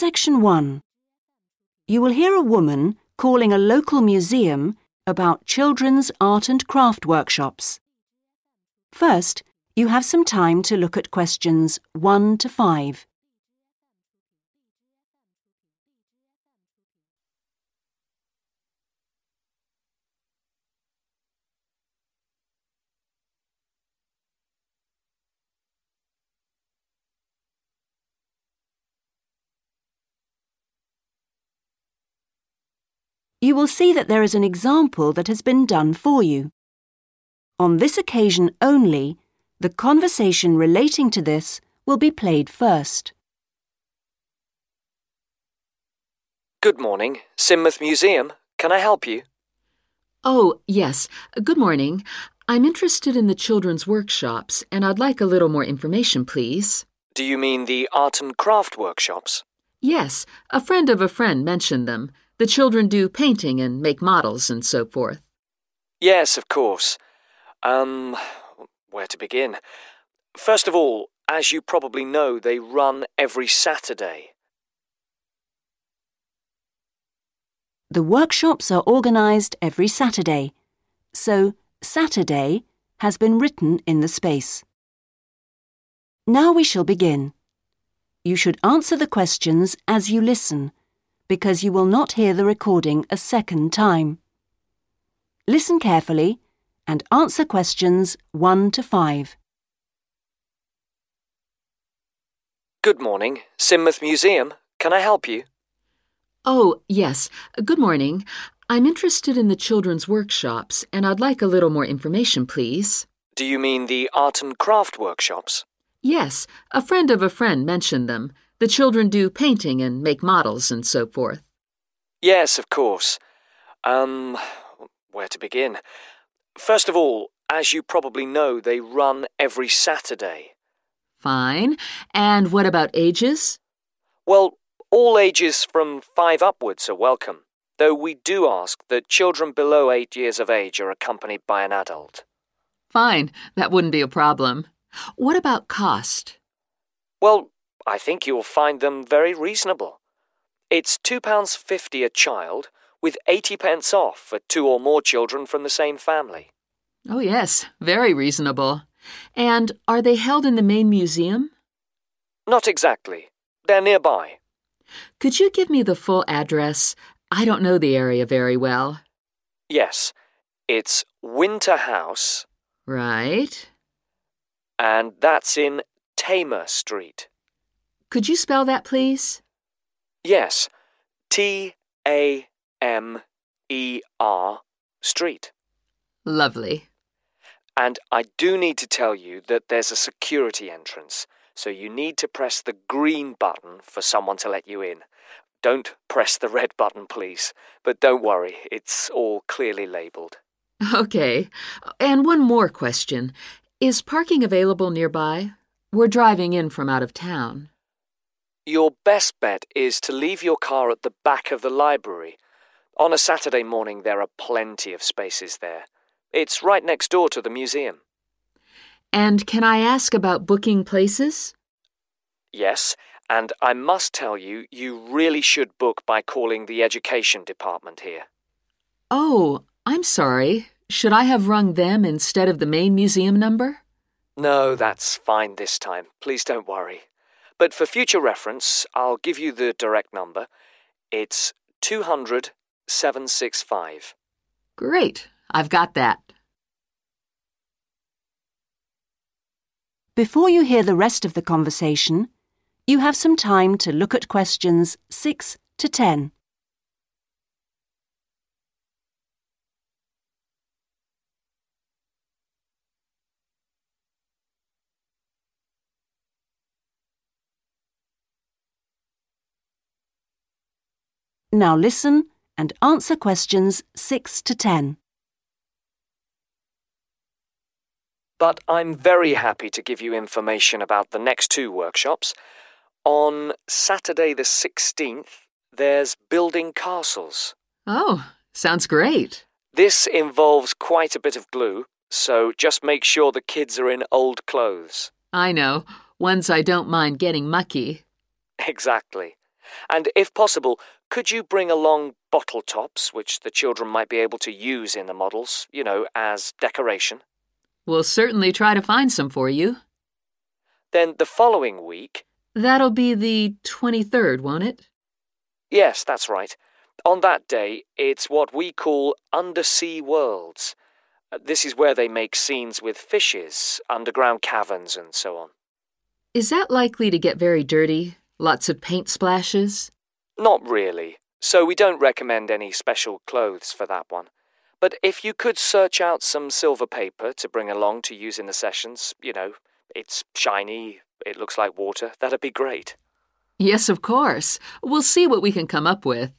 Section 1. You will hear a woman calling a local museum about children's art and craft workshops. First, you have some time to look at questions 1 to 5. You will see that there is an example that has been done for you. On this occasion only, the conversation relating to this will be played first. Good morning, Sidmouth Museum. Can I help you? Oh, yes. Good morning. I'm interested in the children's workshops, and I'd like a little more information, please. Do you mean the art and craft workshops? Yes, a friend of a friend mentioned them. The children do painting and make models and so forth. Yes, of course. Um, where to begin? First of all, as you probably know, they run every Saturday. The workshops are organised every Saturday, so Saturday has been written in the space. Now we shall begin. You should answer the questions as you listen, because you will not hear the recording a second time. Listen carefully and answer questions 1 to 5. Good morning, Sidmouth Museum. Can I help you? Oh, yes. Good morning. I'm interested in the children's workshops, and I'd like a little more information, please. Do you mean the art and craft workshops? Yes, a friend of a friend mentioned them. The children do painting and make models and so forth. Yes, of course. Um, where to begin? First of all, as you probably know, they run every Saturday. Fine. And what about ages? Well, all ages from five upwards are welcome, though we do ask that children below eight years of age are accompanied by an adult. Fine. That wouldn't be a problem. What about cost? Well, I think you'll find them very reasonable. It's £2.50 a child, with 80 pence off for two or more children from the same family. Oh, yes. Very reasonable. And are they held in the main museum? Not exactly. They're nearby. Could you give me the full address? I don't know the area very well. Yes, it's Winter House, Right. and that's in Tamer Street. Could you spell that, please? Yes, T A M E R Street. Lovely. And I do need to tell you that there's a security entrance, so you need to press the green button for someone to let you in. Don't press the red button, please. But don't worry, it's all clearly labelled. Okay. And one more question. Is parking available nearby? We're driving in from out of town. Your best bet is to leave your car at the back of the library. On a Saturday morning, there are plenty of spaces there. It's right next door to the museum. And can I ask about booking places? Yes, and I must tell you, you really should book by calling the education department here. Oh, I'm sorry. Should I have rung them instead of the main museum number? No, that's fine this time. Please don't worry. But for future reference, I'll give you the direct number. It's 200 765. Great. I've got that. Before you hear the rest of the conversation, you have some time to look at questions 6 to 10. Now listen and answer questions 6 to 10. But I'm very happy to give you information about the next two workshops. On Saturday the 16th, there's building castles. Oh, sounds great. This involves quite a bit of glue, so just make sure the kids are in old clothes. I know. Ones I don't mind getting mucky. Exactly. And if possible, could you bring along bottle tops, which the children might be able to use in the models, you know, as decoration? We'll certainly try to find some for you. Then the following week. That'll be the 23rd, won't it? Yes, that's right. On that day, it's what we call undersea worlds. Uh, This is where they make scenes with fishes, underground caverns, and so on. Is that likely to get very dirty? Lots of paint splashes? Not really, so we don't recommend any special clothes for that one. But if you could search out some silver paper to bring along to use in the sessions, you know, it's shiny, it looks like water, that'd be great. Yes, of course. We'll see what we can come up with.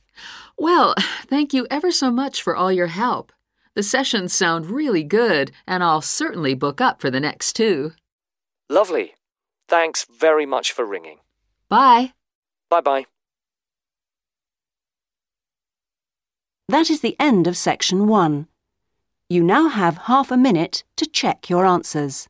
Well, thank you ever so much for all your help. The sessions sound really good, and I'll certainly book up for the next two. Lovely. Thanks very much for ringing. Bye. Bye bye. That is the end of section one. You now have half a minute to check your answers.